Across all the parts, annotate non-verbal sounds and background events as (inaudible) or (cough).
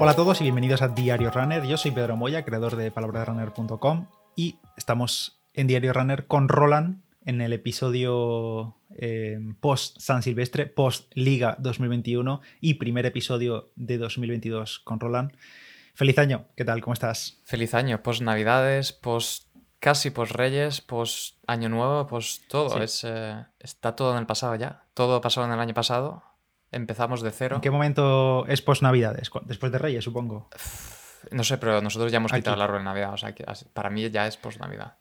Hola a todos y bienvenidos a Diario Runner. Yo soy Pedro Moya, creador de palabraderunner.com y estamos en Diario Runner con Roland en el episodio eh, post San Silvestre, post Liga 2021 y primer episodio de 2022 con Roland. Feliz año, ¿qué tal? ¿Cómo estás? Feliz año, post Navidades, post casi post Reyes, post Año Nuevo, post todo. Sí. Es, eh, está todo en el pasado ya. Todo pasó en el año pasado. Empezamos de cero. ¿En qué momento es post Navidades? ¿Cu- Después de Reyes, supongo. No sé, pero nosotros ya hemos Aquí. quitado el árbol de Navidad. O sea, que para mí ya es post Navidad.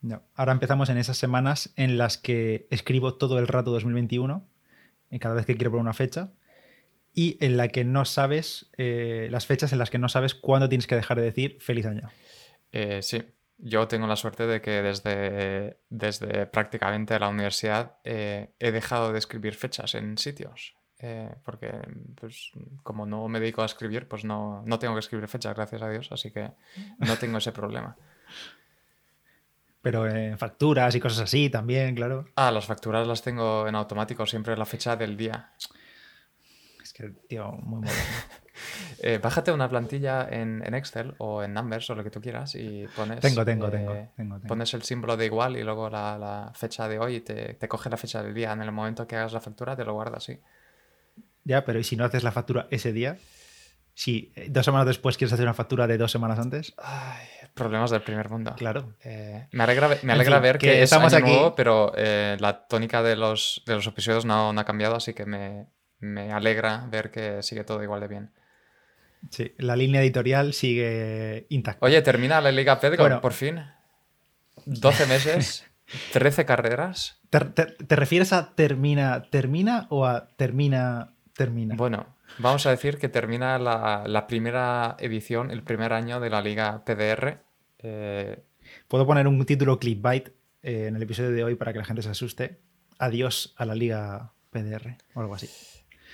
No. Ahora empezamos en esas semanas en las que escribo todo el rato 2021, en cada vez que quiero poner una fecha, y en la que no sabes, eh, las fechas en las que no sabes cuándo tienes que dejar de decir feliz año. Eh, sí, yo tengo la suerte de que desde, desde prácticamente la universidad eh, he dejado de escribir fechas en sitios. Eh, porque, pues, como no me dedico a escribir, pues no, no tengo que escribir fechas, gracias a Dios. Así que no tengo ese problema. Pero en facturas y cosas así también, claro. Ah, las facturas las tengo en automático, siempre la fecha del día. Es que, tío, muy moderno. (laughs) Eh, bájate una plantilla en, en Excel o en Numbers o lo que tú quieras y pones. Tengo, tengo, eh, tengo, tengo, tengo. Pones el símbolo de igual y luego la, la fecha de hoy y te, te coge la fecha del día. En el momento que hagas la factura te lo guarda así. Ya, pero ¿y si no haces la factura ese día? Si eh, dos semanas después quieres hacer una factura de dos semanas antes, Ay, problemas del primer mundo. claro. Eh, me alegra, me En alegra fin, ver que que, es estamos año aquí- nuevo, pero eh, la tónica de los, de los episodios no, no ha cambiado, así que me, me alegra ver que sigue todo igual de bien. Sí, la línea editorial sigue intacta. Oye, termina la Liga Pedro, Bueno. por fin. 12 meses, (laughs) 13 carreras. ¿Te, te- te refieres a termina, termina o a termina, termina? Bueno, vamos a decir que termina la, la primera edición, el primer año de la Liga PDR. Eh, Puedo poner un título clickbait eh, en el episodio de hoy para que la gente se asuste. Adiós a la liga PDR o algo así.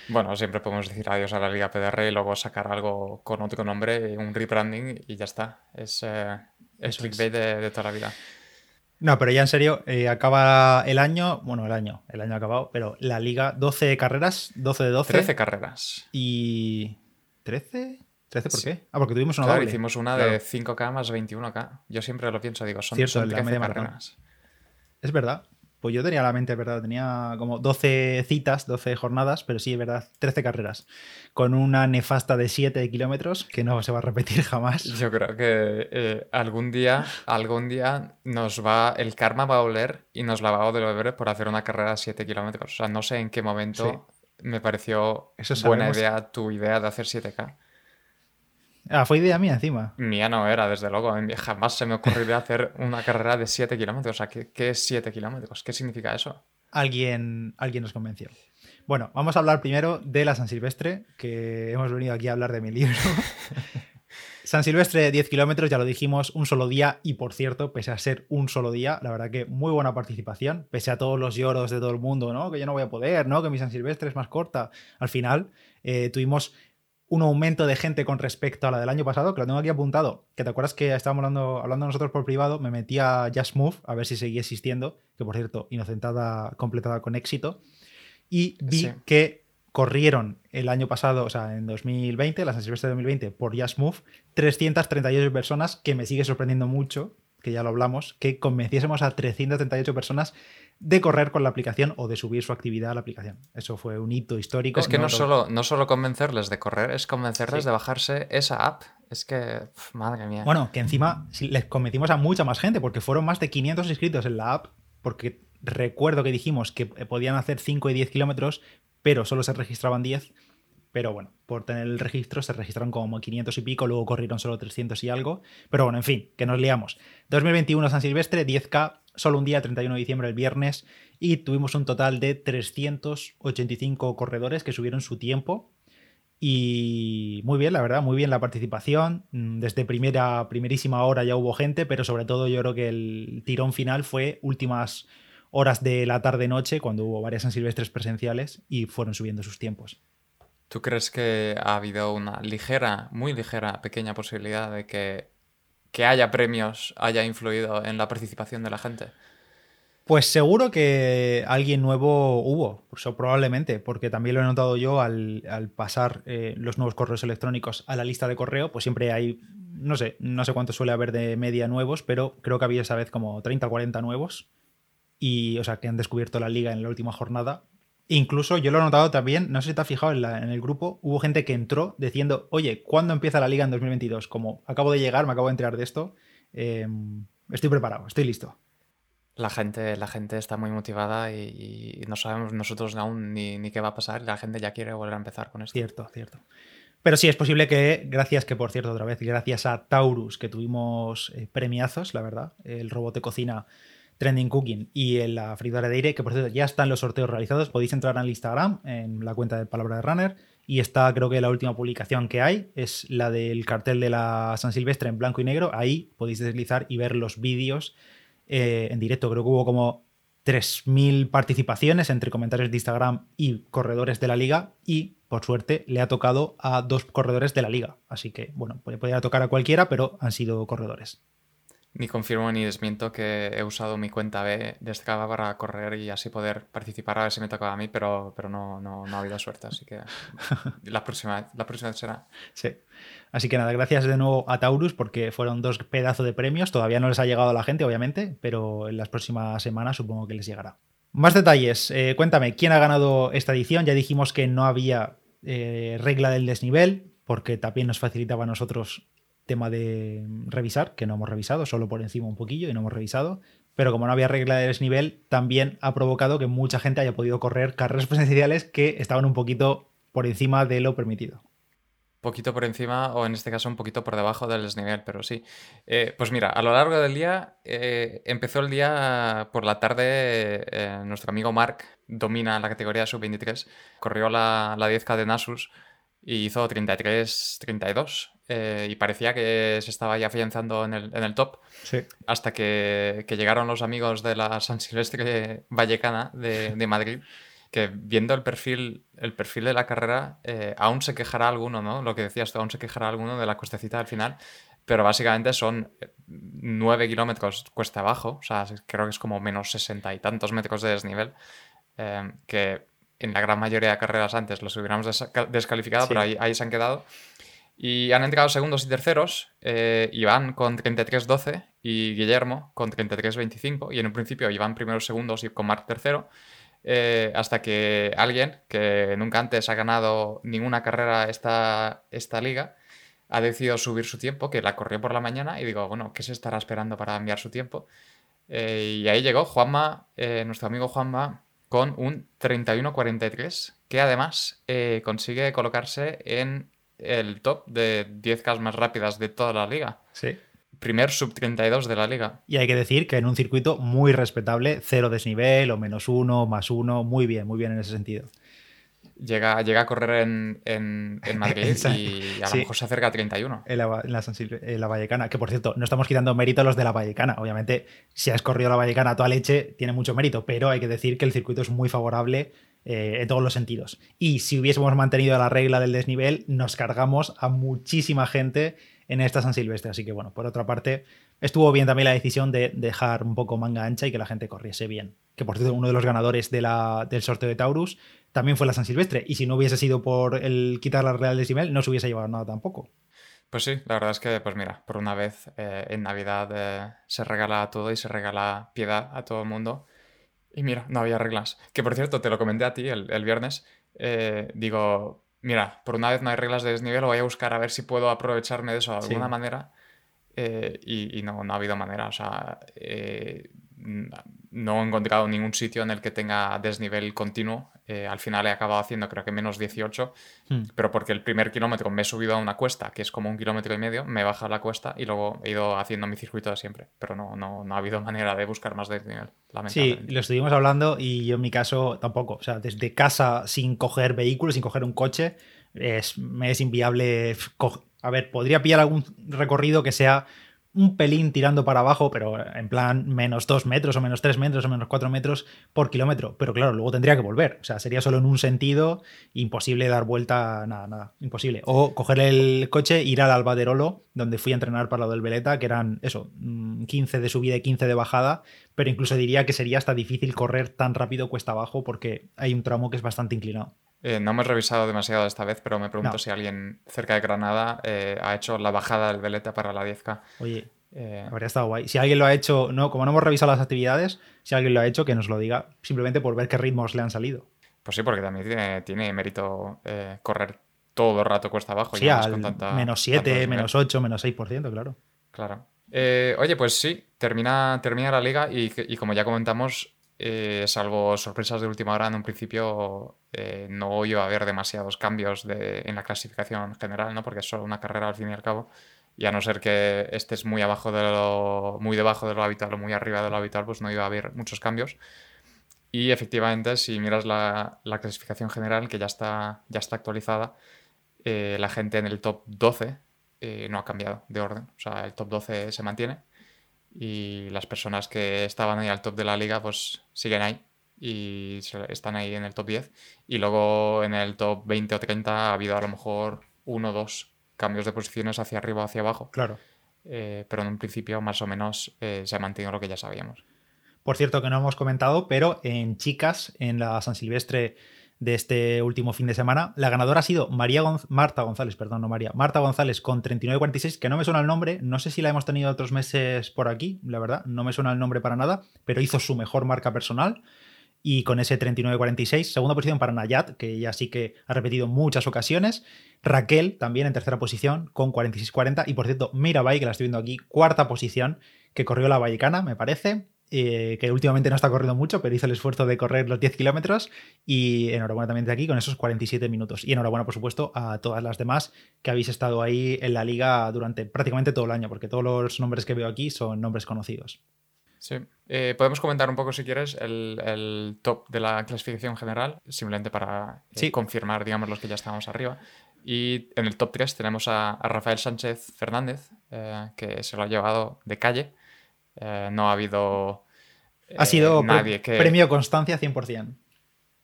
bueno, siempre podemos decir adiós a la Liga PDR y luego sacar algo con otro nombre, un rebranding y ya está. Es, eh, es clickbait de, de toda la vida. No, pero ya en serio, eh, acaba el año, bueno, el año, el año ha acabado, pero la liga, 12 carreras, 12 de 12. 13 carreras. y... ¿13? ¿13 por Sí. qué? Ah, porque tuvimos una Claro, doble. hicimos una Claro. de 5K más 21K. Yo siempre lo pienso, digo, son, Cierto, son en la 13 media maratón. carreras. Es verdad. Pues yo tenía la mente, verdad, tenía como 12 citas, 12 jornadas, pero sí, verdad, 13 carreras. Con una nefasta de 7 kilómetros que no se va a repetir (laughs) jamás. Yo creo que eh, algún día, algún día nos va, el karma va a oler y nos la va a devolver por hacer una carrera de 7 kilómetros. O sea, no sé en qué momento me pareció Eso buena idea tu idea de hacer 7K. Ah, fue idea mía encima. Mía no era, desde luego. Jamás se me ocurriría hacer una carrera de 7 kilómetros. O sea, ¿qué, qué es 7 kilómetros? ¿Qué significa eso? Alguien, alguien nos convenció. Bueno, vamos a hablar primero de la San Silvestre, que hemos venido aquí a hablar de mi libro. (laughs) San Silvestre, 10 kilómetros, ya lo dijimos, un solo día. Y por cierto, pese a ser un solo día, la verdad que muy buena participación. Pese a todos los lloros de todo el mundo, ¿no? Que yo no voy a poder, ¿no? Que mi San Silvestre es más corta. Al final, eh, tuvimos un aumento de gente con respecto a la del año pasado, que lo tengo aquí apuntado. Que te acuerdas que estábamos hablando, hablando nosotros por privado, me metí a Just Move a ver si seguía existiendo, que por cierto, inocentada, completada con éxito. Y vi Sí. que corrieron el año pasado, o sea, en 2020, la San Silvestre de 2020, por Just Move, 338 personas, que me sigue sorprendiendo mucho, que ya lo hablamos, que convenciésemos a 338 personas de correr con la aplicación o de subir su actividad a la aplicación. Eso fue un hito histórico. Es que no, lo- solo, no solo convencerles de correr, es convencerles Sí. de bajarse esa app. Es que, pf, madre mía. Bueno, que encima les convencimos a mucha más gente, porque fueron más de 500 inscritos en la app, porque recuerdo que dijimos que eh, podían hacer 5 y 10 kilómetros, pero solo se registraban 10. Pero bueno, por tener el registro se registraron como 500 y pico, luego corrieron solo 300 y algo. Pero bueno, en fin, que nos liamos. 2021 San Silvestre, 10K, solo un día, 31 de diciembre, el viernes, y tuvimos un total de 385 corredores que subieron su tiempo. Y muy bien, la verdad, muy bien la participación. Mm, Desde primera, primerísima hora ya hubo gente, pero sobre todo yo creo que el tirón final fue últimas horas de la tarde-noche, cuando hubo varias San Silvestres presenciales y fueron subiendo sus tiempos. ¿Tú crees que ha habido una ligera, muy ligera, pequeña posibilidad de que, que haya premios haya influido en la participación de la gente? Pues seguro que alguien nuevo hubo, eso probablemente, porque también lo he notado yo al, pasar eh, los nuevos correos electrónicos a la lista de correo, pues siempre hay, no sé, no sé cuánto suele haber de media nuevos, pero creo que había esa vez como 30 o 40 nuevos, y o sea, que han descubierto la liga en la última jornada. Incluso yo lo he notado también, no sé si te has fijado en, el grupo, hubo gente que entró diciendo, oye, ¿cuándo empieza la liga en 2022? Como acabo de llegar, me acabo de enterar de esto, em, estoy preparado, estoy listo. La gente, la gente está muy motivada y, no sabemos nosotros aún ni, qué va a pasar la gente ya quiere volver a empezar con esto. Cierto, cierto. Pero sí, es posible que, gracias, que por cierto, otra vez, gracias a Taurus, que tuvimos eh, premiazos, la verdad, el robot de cocina Trending Cooking y en la freidora de aire, que por cierto ya están los sorteos realizados, podéis entrar al Instagram, en la cuenta de Palabra de Runner, y está, creo que la última publicación que hay es la del cartel de la San Silvestre en blanco y negro. Ahí podéis deslizar y ver los vídeos eh, en directo. Creo que hubo como 3.000 participaciones entre comentarios de Instagram y corredores de la liga y por suerte le ha tocado a dos corredores de la liga. Así que bueno, podría tocar a cualquiera, pero han sido corredores. Ni confirmo ni desmiento que he usado mi cuenta B de Strava para correr y así poder participar a ver si me tocaba a mí, pero, pero no, no, no ha habido suerte, así que (laughs) la próxima, la próxima será. Sí. Así que nada, gracias de nuevo a Taurus porque fueron dos pedazos de premios. Todavía no les ha llegado a la gente, obviamente, pero en las próximas semanas supongo que les llegará. Más detalles. Eh, cuéntame, ¿quién ha ganado esta edición? Ya dijimos que no había eh, regla del desnivel porque también nos facilitaba a nosotros tema de revisar, que no hemos revisado, solo por encima un poquillo y no hemos revisado. Pero como no había regla de desnivel, también ha provocado que mucha gente haya podido correr carreras (laughs) presenciales que estaban un poquito por encima de lo permitido. Poquito por encima, o en este caso un poquito por debajo del desnivel, pero sí. Eh, pues mira, a lo largo del día, eh, empezó el día por la tarde, eh, nuestro amigo Mark domina la categoría sub-23, corrió la, la 10K de Nasus y hizo 33-32. Eh, y parecía que se estaba ya afianzando en el, en el top. Hasta que, que, llegaron los amigos de la San Silvestre Vallecana de, de Madrid, que viendo el perfil, el perfil de la carrera, eh, aún se quejará alguno, ¿no? Lo que decías tú, aún se quejará alguno de la cuestecita al final. Pero básicamente son 9 kilómetros cuesta abajo, o sea, creo que es como menos 60 y tantos metros de desnivel, eh, que en la gran mayoría de carreras antes los hubiéramos descalificado, pero ahí, ahí se han quedado. Y han entrado segundos y terceros, eh, Iván con 33-12 y Guillermo con 33-25. Y en un principio Iván primeros segundos y con Marc tercero. Eh, hasta que alguien que nunca antes ha ganado ninguna carrera esta, esta liga ha decidido subir su tiempo, que la corrió por la mañana y digo, bueno, ¿qué se estará esperando para enviar su tiempo? Eh, y ahí llegó Juanma, nuestro amigo Juanma, con un 31-43, que además consigue colocarse en el top de 10K más rápidas de toda la liga. Sí. Primer sub 32 de la liga. Y hay que decir que en un circuito muy respetable, cero desnivel o menos uno, más uno, muy bien, muy bien en ese sentido. Llega, llega a correr en, en, (laughs) Madrid y a lo mejor se acerca a 31. En la, en, la, Vallecana, que por cierto, no estamos quitando mérito a los de la Vallecana. Obviamente, si has corrido la Vallecana a toda leche, tiene mucho mérito, pero hay que decir que el circuito es muy favorable eh, en todos los sentidos. Y si hubiésemos mantenido la regla del desnivel, nos cargamos a muchísima gente en esta San Silvestre. Así que bueno, por otra parte, estuvo bien también la decisión de dejar un poco manga ancha y que la gente corriese bien. Que por cierto, uno de los ganadores de la, del sorteo de Taurus también fue la San Silvestre. Y si no hubiese sido por el quitar la regla del desnivel, no se hubiese llevado nada tampoco. Pues sí, la verdad es que, pues mira, por una vez eh, en Navidad eh, se regala todo y se regala piedad a todo el mundo. Y mira, no había reglas. Que por cierto, te lo comenté a ti el, viernes. Eh, digo, mira, por una vez no hay reglas de desnivel, voy a buscar a ver si puedo aprovecharme de eso de alguna manera. Eh, y, no, no ha habido manera. O sea, eh, no he encontrado ningún sitio en el que tenga desnivel continuo. Eh, al final he acabado haciendo creo que menos 18, hmm. pero porque el primer kilómetro me he subido a una cuesta, que es como un kilómetro y medio, me he bajado la cuesta y luego he ido haciendo mi circuito de siempre. Pero no, no, no ha habido (laughs) manera de buscar más desnivel. Sí, lo estuvimos hablando y yo en mi caso tampoco. O sea, desde casa sin coger vehículos, sin coger un coche, es, me es inviable. A ver, podría pillar algún recorrido que sea un pelín tirando para abajo, pero en plan menos 2 metros o menos 3 metros o menos 4 metros por kilómetro. Pero claro, luego tendría que volver. O sea, sería solo en un sentido, imposible dar vuelta, nada, nada, imposible. O coger el coche, ir al Albaderolo, donde fui a entrenar para lo del Veleta, que eran eso, 15 mm, de subida y 15 de bajada, pero incluso diría que sería hasta difícil correr tan rápido cuesta abajo porque hay un tramo que es bastante inclinado. Eh, no hemos revisado demasiado esta vez, pero me pregunto si alguien cerca de Granada eh, ha hecho la bajada del Veleta para la 10K. Oye, eh, habría estado guay. Si alguien lo ha hecho, no, como no hemos revisado las actividades, si alguien lo ha hecho, que nos lo diga, simplemente por ver qué ritmos le han salido. Pues sí, porque también tiene, tiene mérito correr todo el rato cuesta abajo. Sí, al menos 7, menos 8, menos 6%, claro. Claro. oye, pues sí, termina, termina la liga y, y como ya comentamos, eh, salvo sorpresas de última hora, en un principio eh, no iba a haber demasiados cambios en la clasificación general, ¿no? porque es solo una carrera al fin y al cabo. Y a no ser que estés muy abajo de lo, muy debajo de lo habitual o muy arriba de lo habitual, pues no iba a haber muchos cambios. Y efectivamente, si miras la, clasificación general, que ya está, ya está actualizada, eh, la gente en el top 12 no ha cambiado de orden. O sea, el top 12 se mantiene y las personas que estaban ahí al top de la liga pues siguen ahí y están ahí en el top 10 y luego en el top 20 o 30 ha habido a lo mejor uno o dos cambios de posiciones hacia arriba o hacia abajo. Claro. Eh, pero en un principio más o menos eh, se ha mantenido lo que ya sabíamos. Por cierto, que no hemos comentado, pero en chicas, en la San Silvestre de este último fin de semana. La ganadora ha sido María Marta González, perdón, no María, Marta González con 39.46, que no me suena el nombre, no sé si la hemos tenido otros meses por aquí, la verdad, no me suena el nombre para nada, pero hizo su mejor marca personal. Y con ese 39.46, segunda posición para Nayat, que ya sí que ha repetido muchas ocasiones, Raquel también en tercera posición con 46.40 y por cierto Mirabai, que la estoy viendo aquí, cuarta posición, que corrió la Vallecana, me parece, eh, que últimamente no está corriendo mucho, pero hizo el esfuerzo de correr los 10 kilómetros y enhorabuena también de aquí con esos 47 minutos. Y enhorabuena, por supuesto, a todas las demás que habéis estado ahí en la liga durante prácticamente todo el año, porque todos los nombres que veo aquí son nombres conocidos. Sí. Eh, podemos comentar un poco, si quieres, el, top de la clasificación general, simplemente para eh, confirmar, digamos, los que ya estábamos arriba. Y en el top 3 tenemos a, Rafael Sánchez Fernández, que se lo ha llevado de calle eh, no ha habido. ha sido eh, que. Premio Constancia 100%.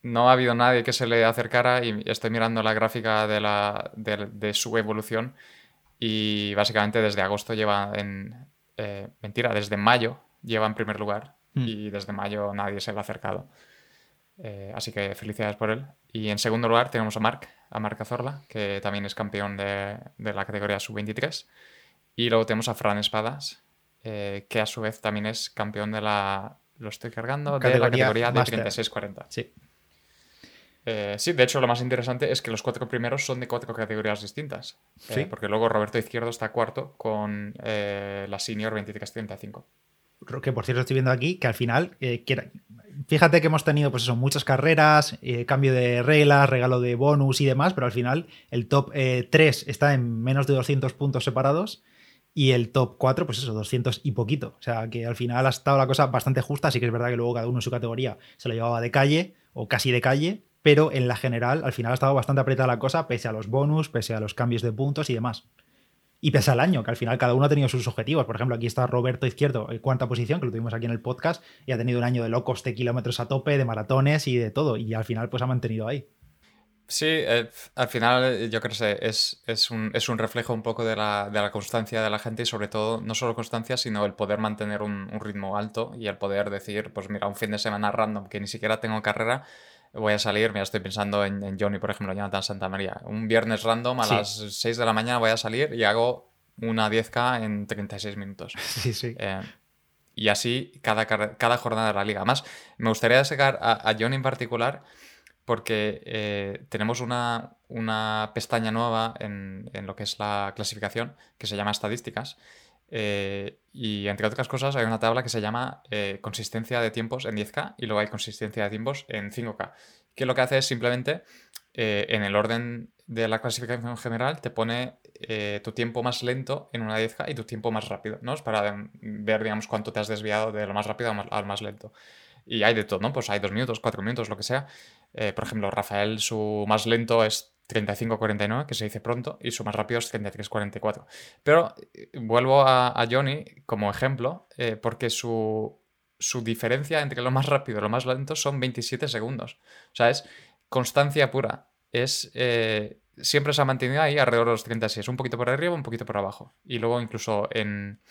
No ha habido nadie que se le acercara y estoy mirando la gráfica de, la, de, su evolución y básicamente desde agosto lleva en... Eh, mentira, desde mayo lleva en primer lugar hmm. y desde mayo nadie se le ha acercado. así que felicidades por él. Y en segundo lugar tenemos a Marc, a Marc Azorla, que también es campeón de, de la categoría sub-23. Y luego tenemos a Fran Espadas, eh, que a su vez también es campeón de la. Lo estoy cargando, de la categoría de 36-40. Sí. Eh, sí, de hecho lo más interesante es que los cuatro primeros son de cuatro categorías distintas. Eh, sí. porque luego Roberto Izquierdo está cuarto con la senior 23-35. Que por cierto estoy viendo aquí que al final, fíjate que hemos tenido pues eso, muchas carreras, cambio de reglas, regalo de bonus y demás, pero al final el top 3 está en menos de 200 puntos separados y el top 4, pues eso, 200 y poquito. O sea, que al final ha estado la cosa bastante justa. Así que es verdad que luego cada uno en su categoría se lo llevaba de calle o casi de calle. Pero en la general, al final ha estado bastante apretada la cosa, pese a los bonus, pese a los cambios de puntos y demás. Y pese al año, que al final cada uno ha tenido sus objetivos. Por ejemplo, aquí está Roberto Izquierdo, en cuarta posición, que lo tuvimos aquí en el podcast, y ha tenido un año de locos de kilómetros a tope, de maratones y de todo. Y al final, pues ha mantenido ahí. Sí, eh, al final eh, yo creo que es, es, un, es un reflejo un poco de la, de la constancia de la gente y sobre todo, no solo constancia, sino el poder mantener un, un ritmo alto y el poder decir, pues mira, un fin de semana random que ni siquiera tengo carrera, voy a salir, mira, estoy pensando en, en Johnny, por ejemplo, Jonathan Santa María. Un viernes random a las 6 de la mañana voy a salir y hago una 10K en 36 minutos. (laughs) Sí, sí. Eh, y así cada, cada jornada de la liga. Además, me gustaría sacar a, a Johnny en particular porque eh, tenemos una, pestaña nueva en, lo que es la clasificación que se llama estadísticas. Eh, y entre otras cosas hay una tabla que se llama eh, consistencia de tiempos en 10K y luego hay consistencia de tiempos en 5K, que lo que hace es simplemente en el orden de la clasificación general te pone tu tiempo más lento en una 10K y tu tiempo más rápido, ¿no? Es para ver, digamos, cuánto te has desviado de lo más rápido al más lento. Y hay de todo, ¿no? Pues hay dos minutos, cuatro minutos, lo que sea. Eh, por ejemplo, Rafael, su más lento es 35-49, que se dice pronto, y su más rápido es 33-44. Pero eh, vuelvo a, Johnny como ejemplo, eh, porque su, su, diferencia entre lo más rápido y lo más lento son 27 segundos. O sea, es constancia pura. Es, siempre se ha mantenido ahí alrededor de los 36, un poquito por arriba, un poquito por abajo. Y luego incluso en,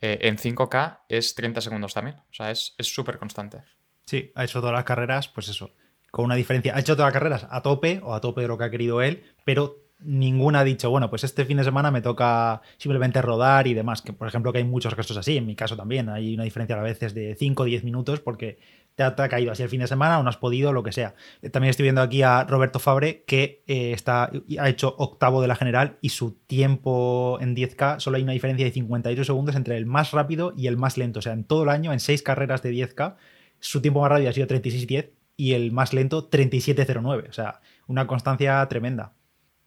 en 5K es 30 segundos también. O sea, es súper constante. Sí, ha hecho todas las carreras, pues eso, con una diferencia. Ha hecho todas las carreras a tope o a tope de lo que ha querido él, pero ninguna ha dicho, bueno, pues este fin de semana me toca simplemente rodar y demás. Que por ejemplo, que hay muchos casos así, en mi caso también. Hay una diferencia a veces de 5 o 10 minutos porque te ha, caído así el fin de semana o no has podido, lo que sea. También estoy viendo aquí a Roberto Fabre que eh, está, ha hecho octavo de la general y su tiempo en 10K solo hay una diferencia de 58 segundos entre el más rápido y el más lento. O sea, en todo el año, en 6 carreras de 10K, su tiempo más rápido ha sido 36.10 y el más lento 37.09. O sea, una constancia tremenda.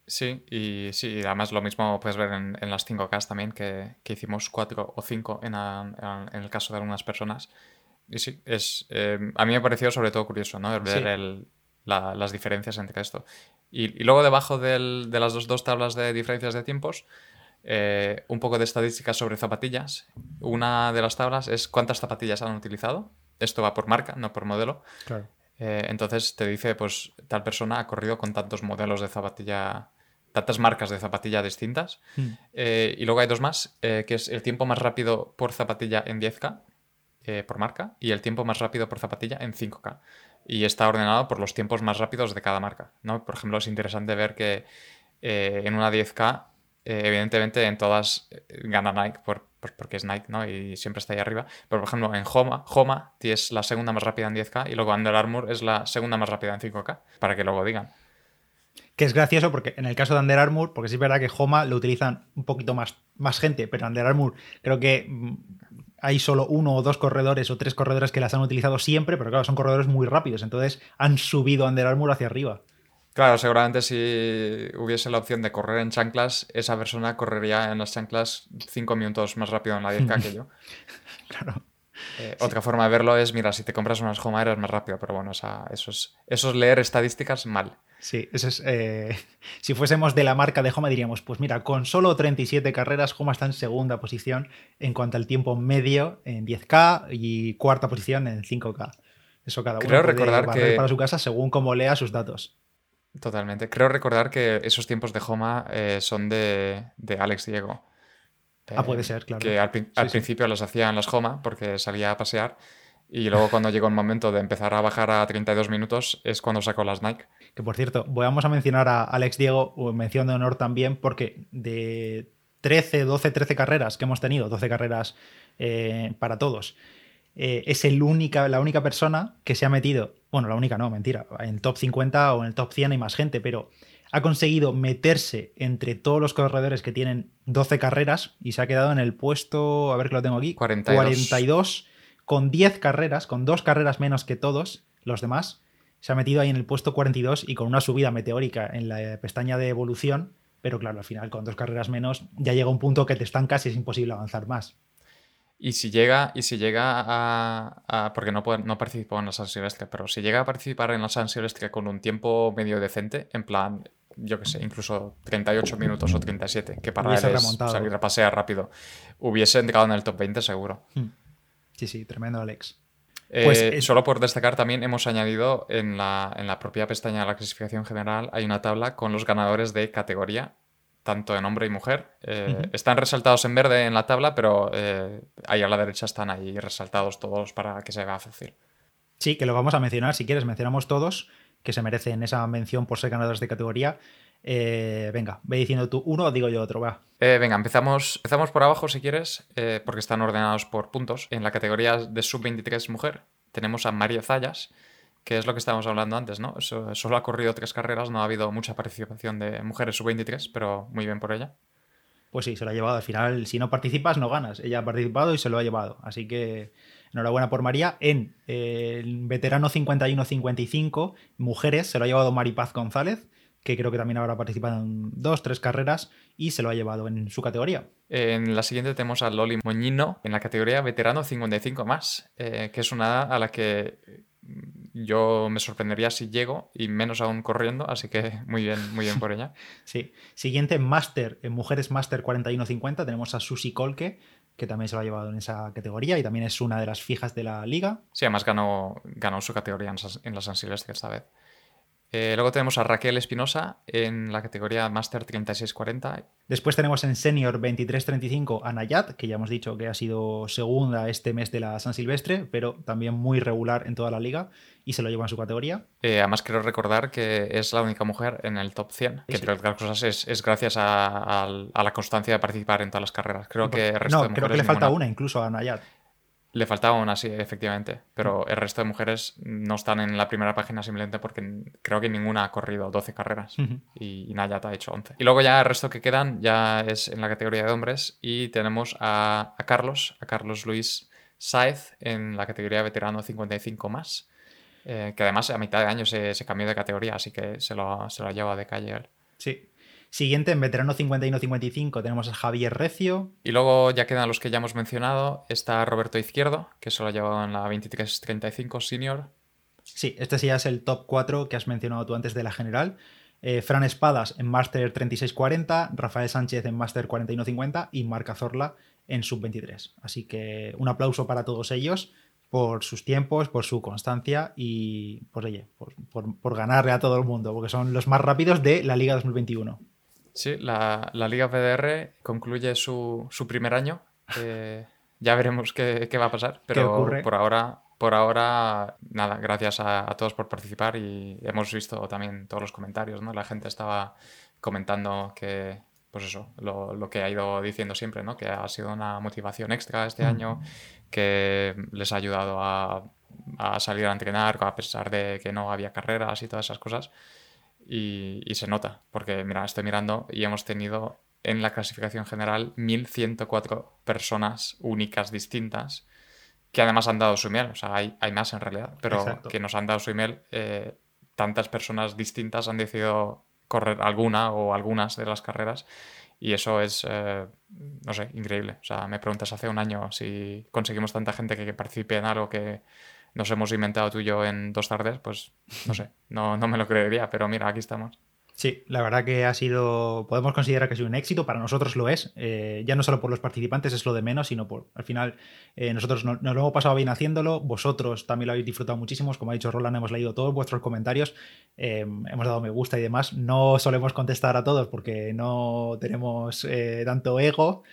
Sí, y sí, además lo mismo puedes ver en, las 5K también, que, hicimos 4 o 5 en, el caso de algunas personas. Y sí, es, eh, a mí me ha parecido sobre todo curioso, ¿no? Ver las diferencias entre esto. Y, luego debajo de las dos, dos, tablas de diferencias de tiempos, eh, un poco de estadísticas sobre zapatillas. Una de las tablas es cuántas zapatillas han utilizado esto va por marca, no por modelo. Eh, entonces te dice, pues tal persona ha corrido con tantos modelos de zapatilla, tantas marcas de zapatilla distintas. Hmm. Eh, y luego hay dos más, eh, que es el tiempo más rápido por zapatilla en 10K, por marca, y el tiempo más rápido por zapatilla en 5K. Y está ordenado por los tiempos más rápidos de cada marca. ¿no? Por ejemplo, es interesante ver que en una 10K, evidentemente en todas gana Nike por porque es Nike, ¿no? Y siempre está ahí arriba. Pero, por ejemplo, en Homa, Homa es la segunda más rápida en 10K y luego Under Armour es la segunda más rápida en 5K, para que luego digan. Que es gracioso porque en el caso de Under Armour, porque sí es verdad que Homa lo utilizan un poquito más, más gente, pero Under Armour creo que mm, hay solo uno o dos corredores o tres corredores que las han utilizado siempre, pero claro, son corredores muy rápidos, entonces han subido Under Armour hacia arriba. Claro, seguramente si hubiese la opción de correr en chanclas, esa persona correría en las chanclas cinco minutos más rápido en la 10K que yo. (laughs) claro. Eh, otra forma de verlo es, mira, si te compras unas Homa eres más rápido, pero bueno, eso, es, eso es leer estadísticas mal. Sí, eso es, eh, (laughs) si fuésemos de la marca de Homa diríamos, pues mira, con solo 37 carreras, Homa está en segunda posición en cuanto al tiempo medio en 10K y cuarta posición en 5K. Eso cada uno Creo puede recordar que... para su casa según cómo lea sus datos. Totalmente. Creo recordar que esos tiempos de Homa eh, son de, Alex Diego. ah, puede ser, claro. Que al, principio los hacía en las Homa porque salía a pasear. Y luego cuando llegó el momento de empezar a bajar a 32 minutos es cuando sacó las Nike. Que por cierto, vamos a mencionar a Alex Diego, mención de honor también, porque de 13, 12, 13 carreras que hemos tenido, 12 carreras eh, para todos, eh, es el única, la única persona que se ha metido, bueno, la única no, mentira, en el top 50 o en el top 100 hay más gente, pero ha conseguido meterse entre todos los corredores que tienen 12 carreras y se ha quedado en el puesto, a ver que lo tengo aquí, 42, con 10 carreras, con dos carreras menos que todos los demás. Se ha metido ahí en el puesto 42 y con una subida meteórica en la pestaña de evolución, pero claro, al final con dos carreras menos ya llega un punto que te estancas y es imposible avanzar más. Y si llega, y si llega a, porque no, no participó en la San Silvestre, pero si llega a participar en la San Silvestre con un tiempo medio decente, en plan, yo qué sé, incluso 38 minutos o 37, que para él es salir a pasear rápido, hubiese entrado en el top 20 seguro. Hmm. Sí, sí, tremendo Alex. Eh, pues, Solo por destacar también hemos añadido en la, en la propia pestaña de la clasificación general hay una tabla con los ganadores de categoría tanto en hombre y mujer. Eh, están resaltados en verde en la tabla, pero eh, ahí a la derecha están ahí resaltados todos para que se vea fácil. Sí, que lo vamos a mencionar, si quieres, mencionamos todos que se merecen esa mención por ser ganadores de categoría. Eh, venga, ve diciendo tú uno o digo yo otro, va. venga, empezamos, empezamos por abajo si quieres, porque están ordenados por puntos. En la categoría de sub-23 mujer tenemos a María Zayas, que es lo que estábamos hablando antes, ¿no? solo ha corrido tres carreras, no ha habido mucha participación de mujeres sub-23, pero muy bien por ella. Pues sí, se lo ha llevado. Al final, si no participas, no ganas. Ella ha participado y se lo ha llevado. Así que enhorabuena por María. En el veterano 51-55, mujeres, se lo ha llevado Maripaz González, que creo que también habrá participado en dos, tres carreras y se lo ha llevado en su categoría. En la siguiente tenemos a Loli Moñino en la categoría veterano 55 más, eh, que es una a la que yo me sorprendería si llego y menos aún corriendo, así que (laughs) muy bien, muy bien por ella. (laughs) Sí. Siguiente, Master, en Mujeres Master 41-50, tenemos a Susi Kolke, que también se lo ha llevado en esa categoría y también es una de las fijas de la liga. Sí, además ganó, ganó su categoría en, en la San Silvestre esta vez. Eh, luego tenemos a Raquel Espinosa en la categoría Master 36-40. Después tenemos en Senior 23-35 a Nayat, que ya hemos dicho que ha sido segunda este mes de la San Silvestre, pero también muy regular en toda la liga y se lo lleva en su categoría. Eh, además, quiero recordar que es la única mujer en el top 100, que entre otras cosas es, gracias a, la constancia de participar en todas las carreras. Creo que el resto no, creo que le falta una incluso a Nayat. Le faltaba una, sí, efectivamente. Pero el resto de mujeres no están en la primera página simplemente porque creo que ninguna ha corrido 12 carreras y, Nayat ha hecho 11. Y luego ya el resto que quedan ya es en la categoría de hombres y tenemos a, Carlos, a Carlos Luis Saez en la categoría veterano 55 más, eh, que además a mitad de año se, cambió de categoría, así que se lo, se lo lleva de calle él. Sí, Siguiente, en veterano 51-55, tenemos a Javier Recio. Y luego ya quedan los que ya hemos mencionado. Está Roberto Izquierdo, que se lo ha llevado en la 23-35 senior. Sí, este sí ya es el top 4 que has mencionado tú antes de la general. Eh, Fran Espadas en Master 36-40, Rafael Sánchez en Master 41-50 y Marca Zorla en Sub-23. Así que un aplauso para todos ellos por sus tiempos, por su constancia y pues, oye, por, por ganarle a todo el mundo, porque son los más rápidos de la Liga 2021. Sí, la, Liga PDR concluye su, primer año. (laughs) Eh, ya veremos qué, va a pasar, pero por ahora, por ahora, nada, gracias a, todos por participar y hemos visto también todos los comentarios, ¿no? La gente estaba comentando que, pues eso, lo, que ha ido diciendo siempre, ¿no? Que ha sido una motivación extra este año, que les ha ayudado a, a salir a entrenar a pesar de que no había carreras y todas esas cosas y, se nota, porque mira, estoy mirando y hemos tenido en la clasificación general 1.104 personas únicas distintas que además han dado su email, o sea, hay, hay más en realidad, pero que nos han dado su email, eh, tantas personas distintas han decidido correr alguna o algunas de las carreras y eso es, eh, no sé, increíble. O sea, me preguntas hace un año si conseguimos tanta gente que participe en algo que nos hemos inventado tú y yo en dos tardes, pues no sé, no, no me lo creería, pero mira, aquí estamos. Sí, la verdad que ha sido, podemos considerar que ha sido un éxito, para nosotros lo es, eh, ya no solo por los participantes es lo de menos, sino por, al final, eh, nosotros nos, lo hemos pasado bien haciéndolo, vosotros también lo habéis disfrutado muchísimo, como ha dicho Roland, hemos leído todos vuestros comentarios, eh, hemos dado me gusta y demás, no solemos contestar a todos porque no tenemos tanto ego,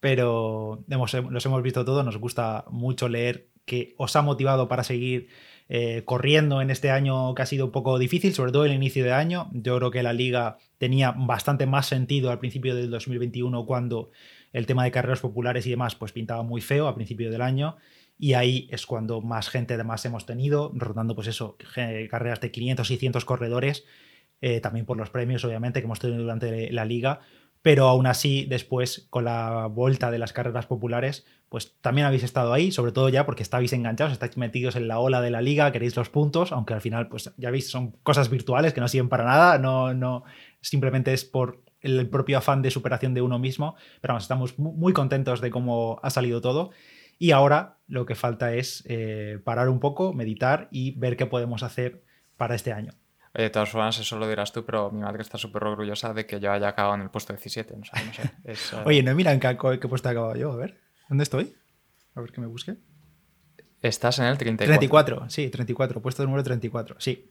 pero hemos, los hemos visto todos, nos gusta mucho leer que os ha motivado para seguir eh, corriendo en este año que ha sido un poco difícil, sobre todo el inicio de año. Yo creo que la liga tenía bastante más sentido al principio del 2021 cuando el tema de carreras populares y demás pues pintaba muy feo a principio del año y ahí es cuando más gente además hemos tenido, rotando pues eso, carreras de 500, 600 corredores, eh, también por los premios obviamente que hemos tenido durante la liga, pero aún así después con la vuelta de las carreras populares pues también habéis estado ahí, sobre todo ya porque estáis enganchados, estáis metidos en la ola de la liga, queréis los puntos, aunque al final, pues ya veis, son cosas virtuales que no sirven para nada, no, no, simplemente es por el propio afán de superación de uno mismo, pero vamos, estamos muy contentos de cómo ha salido todo. Y ahora lo que falta es eh, parar un poco, meditar y ver qué podemos hacer para este año. De todas formas, eso lo dirás tú, pero mi madre está súper orgullosa de que yo haya acabado en el puesto 17. No sé, (laughs) eh, Oye, no mira en qué, qué puesto he acabado yo, a ver. ¿Dónde estoy? A ver que me busque. Estás en el 34. 34, sí, 34, puesto número 34, sí.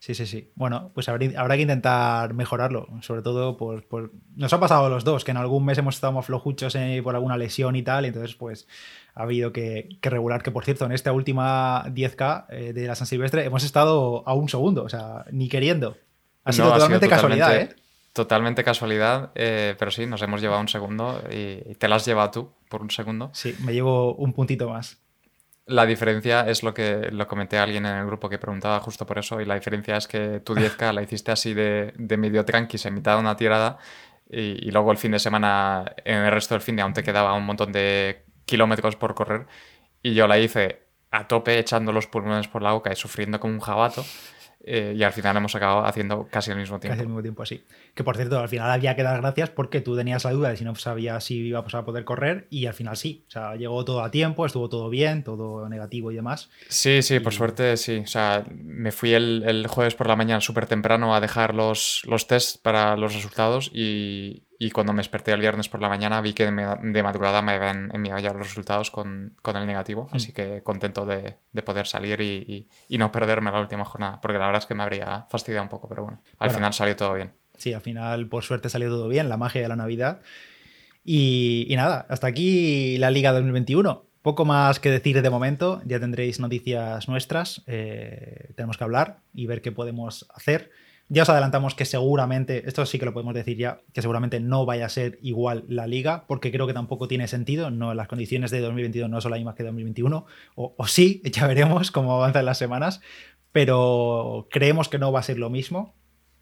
Sí, sí, sí. Bueno, pues habrá, que intentar mejorarlo, sobre todo por, Nos ha pasado a los dos, que en algún mes hemos estado más flojuchos eh, por alguna lesión y tal, y entonces pues ha habido que, regular, que por cierto, en esta última 10K eh, de la San Silvestre hemos estado a un segundo, o sea, ni queriendo. Ha sido totalmente casualidad, ¿eh? Totalmente casualidad, eh, pero sí, nos hemos llevado un segundo y te la has llevado tú por un segundo. Sí, me llevo un puntito más. La diferencia es lo que lo comenté a alguien en el grupo que preguntaba justo por eso, y la diferencia es que tu 10K la hiciste así de, medio tranquis en mitad de una tirada, y, luego el fin de semana, en el resto del fin de aún te quedaba un montón de kilómetros por correr, y yo la hice a tope echando los pulmones por la boca y sufriendo como un jabato. Eh, y al final hemos acabado haciendo casi al mismo tiempo. Casi al mismo tiempo, sí. Que por cierto, al final había que dar gracias porque tú tenías la duda de si no sabías si íbamos a poder correr y al final sí. O sea, llegó todo a tiempo, estuvo todo bien, todo negativo y demás. Sí, sí, por suerte sí. O sea, me fui el, jueves por la mañana súper temprano a dejar los, los tests para los resultados y, y cuando me desperté el viernes por la mañana vi que de, madrugada me habían enviado ya los resultados con, con el negativo, mm. así que contento de, de poder salir y, y, no perderme la última jornada, porque la verdad es que me habría fastidiado un poco, pero bueno, al final salió todo bien. Sí, al final por suerte salió todo bien, la magia de la Navidad. Y, y nada, hasta aquí la Liga 2021. Poco más que decir de momento, ya tendréis noticias nuestras, eh, tenemos que hablar y ver qué podemos hacer. Ya os adelantamos que seguramente, esto sí que lo podemos decir ya, que seguramente no vaya a ser igual la liga, porque creo que tampoco tiene sentido. No, las condiciones de 2022 no son las mismas que 2021, o, o sí, (laughs) ya veremos cómo avanzan las semanas, pero creemos que no va a ser lo mismo.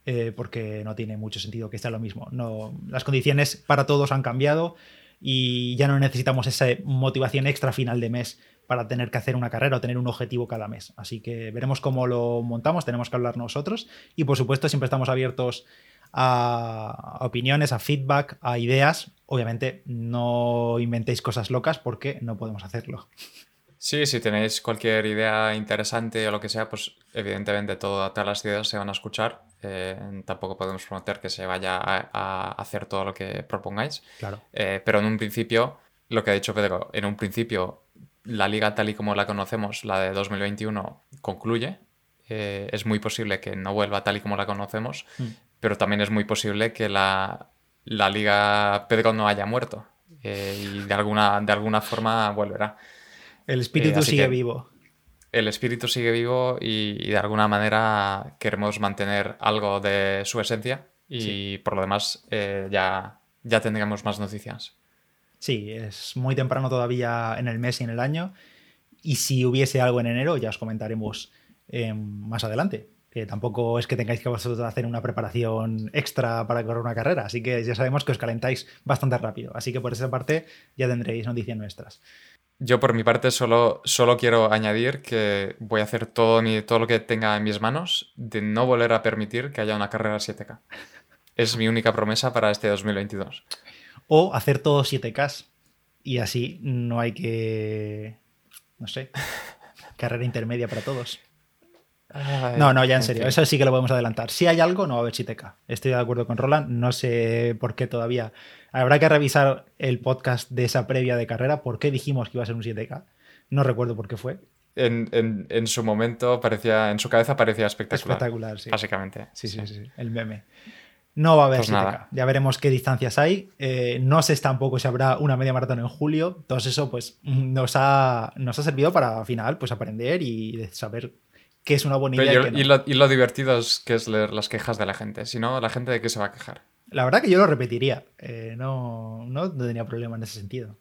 Eh, porque no tiene mucho sentido que sea lo mismo. No, las condiciones para todos han cambiado y ya no necesitamos esa motivación extra final de mes para tener que hacer una carrera o tener un objetivo cada mes. Así que veremos cómo lo montamos, tenemos que hablar nosotros y por supuesto siempre estamos abiertos a opiniones, a feedback, a ideas. Obviamente no inventéis cosas locas porque no podemos hacerlo. Sí, si tenéis cualquier idea interesante o lo que sea, pues evidentemente todas las ideas se van a escuchar. Eh, tampoco podemos prometer que se vaya a, hacer todo lo que propongáis. Claro. Eh, pero en un principio, lo que ha dicho Pedro, en un principio la liga tal y como la conocemos, la de 2021, concluye. Eh, es muy posible que no vuelva tal y como la conocemos, mm. pero también es muy posible que la, liga Pedro no haya muerto eh, y de alguna, de alguna forma volverá. El espíritu eh, sigue vivo. El espíritu sigue vivo y, de alguna manera queremos mantener algo de su esencia y por lo demás ya, ya tendremos más noticias. Sí, es muy temprano todavía en el mes y en el año. Y si hubiese algo en enero, ya os comentaremos eh, más adelante. Que tampoco es que tengáis que vosotros hacer una preparación extra para correr una carrera. Así que ya sabemos que os calentáis bastante rápido. Así que por esa parte ya tendréis noticias nuestras. Yo por mi parte solo, solo quiero añadir que voy a hacer todo, todo lo que tenga en mis manos de no volver a permitir que haya una carrera 7K. Es mi única promesa para este 2022. O hacer todo 7K. Y así no hay que. No sé. (laughs) carrera intermedia para todos. no, no, ya en serio. Eso sí que lo podemos adelantar. Si hay algo, no va a haber 7K. Estoy de acuerdo con Roland. No sé por qué todavía. Habrá que revisar el podcast de esa previa de carrera. ¿Por qué dijimos que iba a ser un 7K? No recuerdo por qué fue. En, su momento parecía, en su cabeza parecía espectacular. Espectacular, sí. Básicamente. Sí, sí, sí. El meme. No va a haber pues Ya veremos qué distancias hay. Eh, no sé tampoco si habrá una media maratón en julio. Todo eso pues (laughs) nos ha, nos ha servido para al final pues aprender y saber qué es una buena idea. y, lo, divertido es que es leer las quejas de la gente. Si no, la gente de qué se va a quejar. La verdad que yo lo repetiría. Eh, no, no, tenía problema en ese sentido.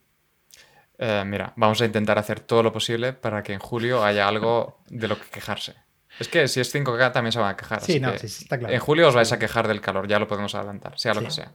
Eh, mira, vamos a intentar hacer todo lo posible para que en julio haya algo de lo que quejarse. Es que si es 5K también se van a quejar. Sí, no, sí, está claro. En julio os vais a quejar del calor, ya lo podemos adelantar, sea lo que sea.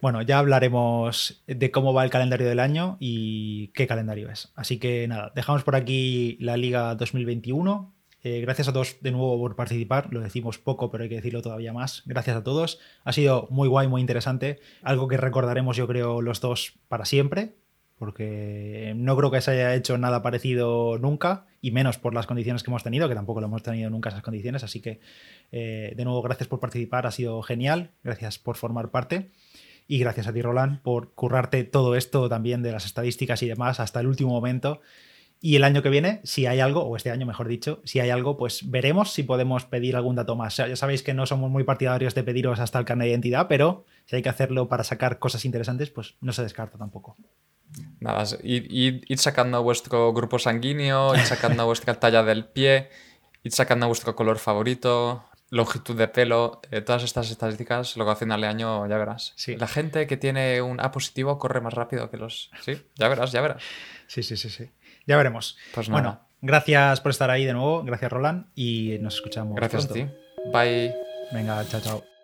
Bueno, ya hablaremos de cómo va el calendario del año y qué calendario es. Así que nada, dejamos por aquí la Liga 2021. Eh, gracias a todos de nuevo por participar. Lo decimos poco, pero hay que decirlo todavía más. Gracias a todos. Ha sido muy guay, muy interesante. Algo que recordaremos, yo creo, los dos para siempre porque no creo que se haya hecho nada parecido nunca, y menos por las condiciones que hemos tenido, que tampoco lo hemos tenido nunca esas condiciones. Así que, eh, de nuevo, gracias por participar, ha sido genial, gracias por formar parte. Y gracias a ti, Roland, por currarte todo esto también de las estadísticas y demás hasta el último momento. Y el año que viene, si hay algo, o este año mejor dicho, si hay algo, pues veremos si podemos pedir algún dato más. ya sabéis que no somos muy partidarios de pediros hasta el carnet de identidad, pero si hay que hacerlo para sacar cosas interesantes, pues no se descarta tampoco. Nada, id, sacando vuestro grupo sanguíneo, id sacando (laughs) vuestra talla del pie, id sacando vuestro color favorito, longitud de pelo, eh, todas estas estadísticas, luego a final de año ya verás. Sí. La gente que tiene un A positivo corre más rápido que los... Sí, ya verás, ya verás. Sí, sí, sí, sí. Ya veremos. Pues bueno, gracias por estar ahí de nuevo, gracias Roland y nos escuchamos. Gracias a ti. Bye. Venga, chao, chao.